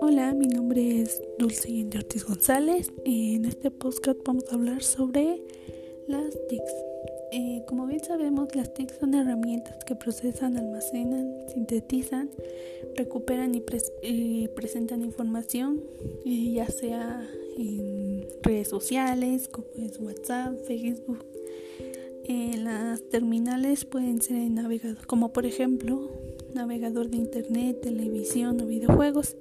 Hola, mi nombre es Dulce Indy Ortiz González en este podcast vamos a hablar sobre las TICs. Eh, como bien sabemos, las TICs son herramientas que procesan, almacenan, sintetizan, recuperan y, presentan información, ya sea en redes sociales como es WhatsApp, Facebook. Eh, las terminales pueden ser en navegador, como por ejemplo navegador de internet, televisión o videojuegos.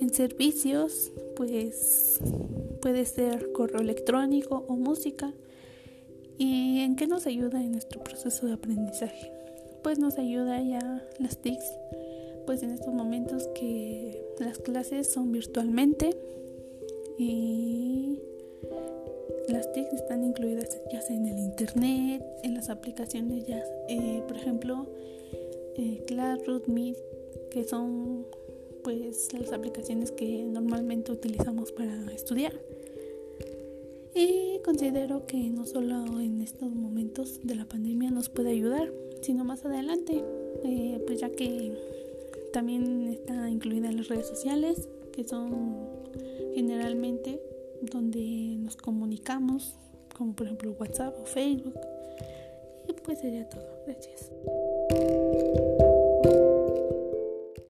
En servicios, pues puede ser correo electrónico o música. ¿Y en qué nos ayuda en nuestro proceso de aprendizaje? Pues nos ayuda ya las TICs, pues en estos momentos que las clases son virtualmente y las TICs están incluidas ya sea en el internet, en las aplicaciones ya, eh, por ejemplo, eh, Classroom, Meet, que son pues las aplicaciones que normalmente utilizamos para estudiar. Y considero que no solo en estos momentos de la pandemia nos puede ayudar, sino más adelante, eh, pues ya que también está incluida en las redes sociales, que son generalmente donde nos comunicamos, como por ejemplo WhatsApp o Facebook. Y pues sería todo. Gracias.